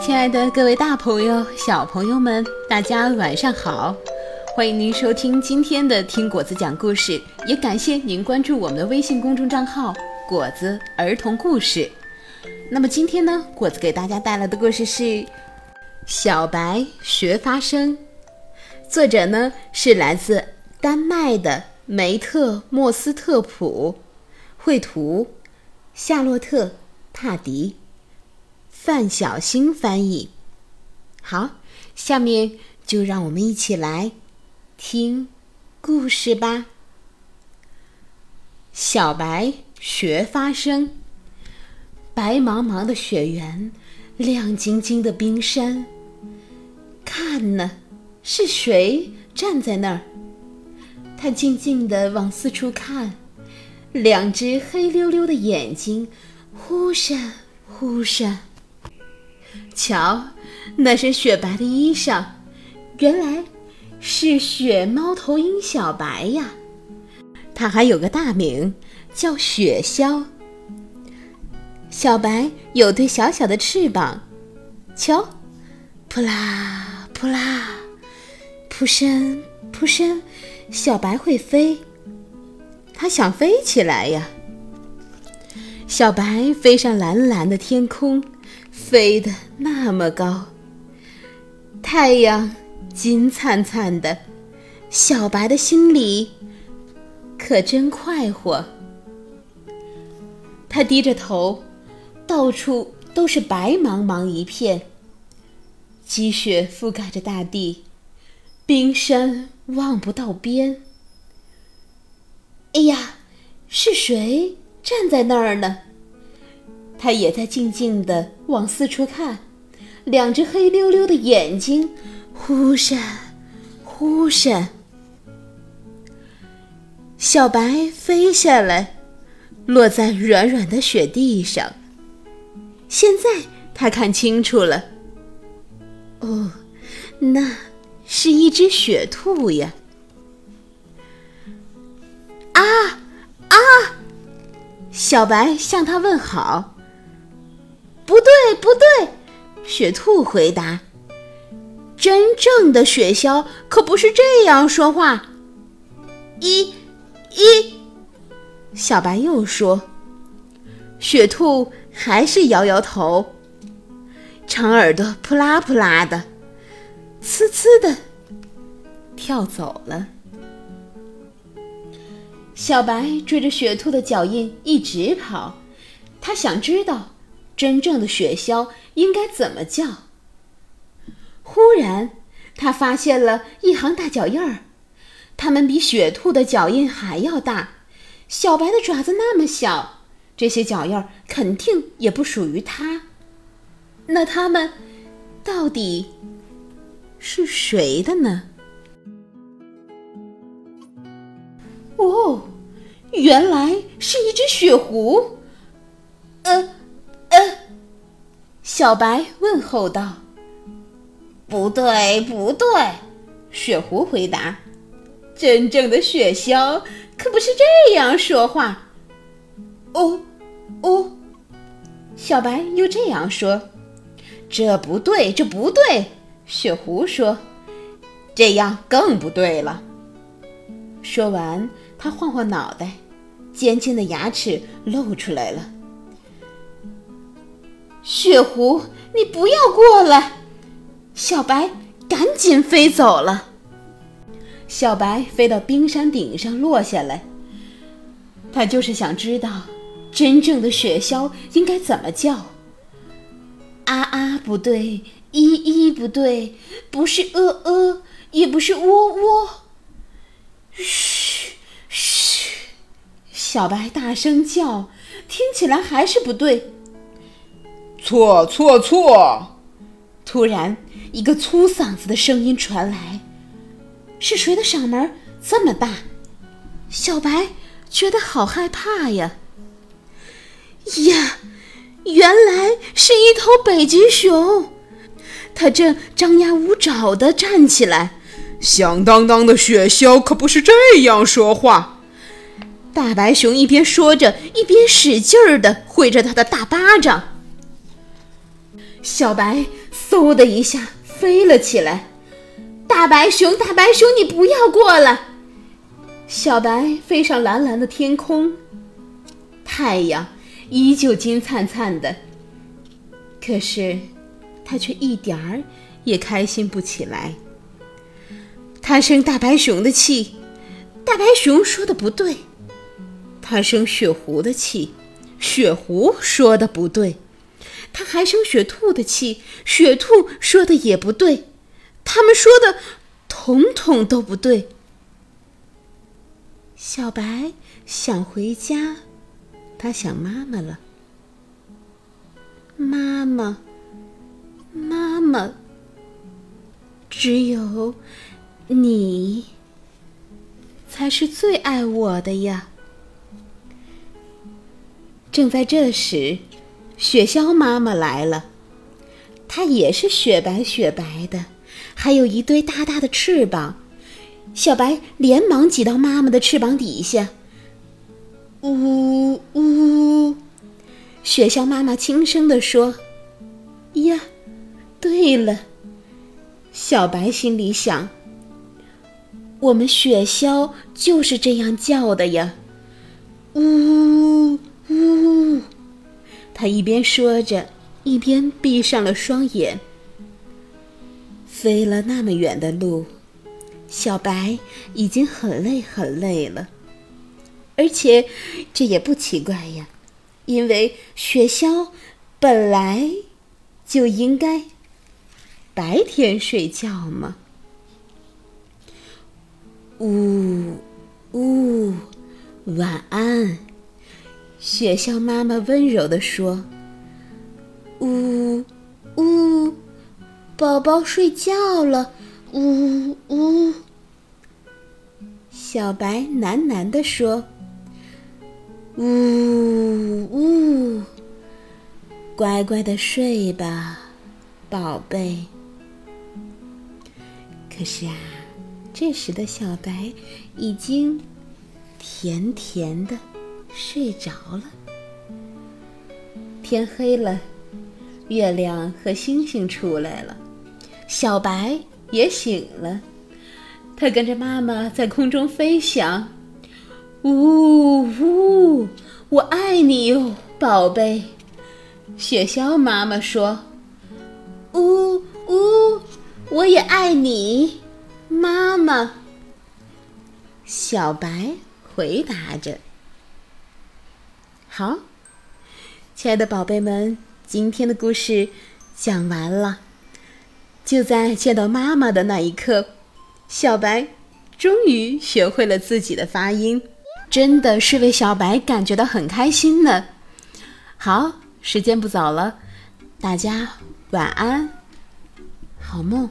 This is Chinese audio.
亲爱的各位大朋友、小朋友们，大家晚上好！欢迎您收听今天的听果子讲故事，也感谢您关注我们的微信公众账号“果子儿童故事”。那么今天呢，果子给大家带来的故事是《小白学发声》，作者呢是来自丹麦的梅特莫斯特普，绘图夏洛特·帕迪。范小新翻译。好，下面就让我们一起来听故事吧。小白学发声。白茫茫的雪原，亮晶晶的冰山。看呢，是谁站在那儿？他静静地往四处看，两只黑溜溜的眼睛忽闪忽闪。瞧，那身雪白的衣裳，原来是雪猫头鹰小白呀。它还有个大名，叫雪鸮。小白有对小小的翅膀，瞧，扑啦扑啦，扑身扑身，小白会飞。它想飞起来呀。小白飞上蓝蓝的天空。飞得那么高，太阳金灿灿的，小白的心里可真快活。他低着头，到处都是白茫茫一片，积雪覆盖着大地，冰山望不到边。哎呀，是谁站在那儿呢？他也在静静地往四处看，两只黑溜溜的眼睛忽闪忽闪。小白飞下来，落在软软的雪地上。现在他看清楚了，哦，那是一只雪兔呀！啊啊！小白向他问好。不对，不对，雪兔回答：“真正的雪橇可不是这样说话。”一，一，小白又说：“雪兔还是摇摇头，长耳朵扑啦扑啦的，呲呲的跳走了。”小白追着雪兔的脚印一直跑，他想知道。真正的雪橇应该怎么叫？忽然，他发现了一行大脚印儿，它们比雪兔的脚印还要大。小白的爪子那么小，这些脚印儿肯定也不属于它。那它们到底是谁的呢？哦，原来是一只雪狐。呃。小白问候道：“不对，不对。”雪狐回答：“真正的雪橇可不是这样说话。”哦，哦，小白又这样说：“这不对，这不对。”雪狐说：“这样更不对了。”说完，他晃晃脑袋，尖尖的牙齿露出来了。雪狐，你不要过来！小白赶紧飞走了。小白飞到冰山顶上落下来。他就是想知道，真正的雪橇应该怎么叫。啊啊，不对；依依，不对；不是呃呃，也不是喔喔。嘘嘘，小白大声叫，听起来还是不对。错错错！突然，一个粗嗓子的声音传来：“是谁的嗓门这么大？”小白觉得好害怕呀！呀，原来是一头北极熊，它正张牙舞爪的站起来。响当当的雪橇可不是这样说话。大白熊一边说着，一边使劲儿的挥着它的大巴掌。小白嗖的一下飞了起来。大白熊，大白熊，你不要过来！小白飞上蓝蓝的天空，太阳依旧金灿灿的。可是，他却一点儿也开心不起来。他生大白熊的气，大白熊说的不对；他生雪狐的气，雪狐说的不对；他还生雪兔的气，雪兔说的也不对。他们说的统统都不对。小白想回家，他想妈妈了。妈妈，妈妈，只有你才是最爱我的呀！正在这时，雪橇妈妈来了，它也是雪白雪白的，还有一对大大的翅膀。小白连忙挤到妈妈的翅膀底下，呜呜。雪橇妈妈轻声地说：“呀，对了。”小白心里想：“我们雪橇就是这样叫的呀，呜。”他一边说着，一边闭上了双眼。飞了那么远的路，小白已经很累很累了，而且这也不奇怪呀。因为雪橇本来就应该白天睡觉嘛。呜呜，晚安，雪橇妈妈温柔地说。呜呜，宝宝睡觉了。呜呜，小白喃喃地说。呜呜，乖乖的睡吧，宝贝。可是啊，这时的小白已经甜甜的睡着了。天黑了，月亮和星星出来了，小白也醒了。它跟着妈妈在空中飞翔。呜呜，我爱你哟，宝贝。雪橇妈妈说：“呜呜，我也爱你，妈妈。”小白回答着：“好，亲爱的宝贝们，今天的故事讲完了。就在见到妈妈的那一刻，小白终于学会了自己的发音。”真的是为小白感觉到很开心呢。好，时间不早了，大家晚安，好梦。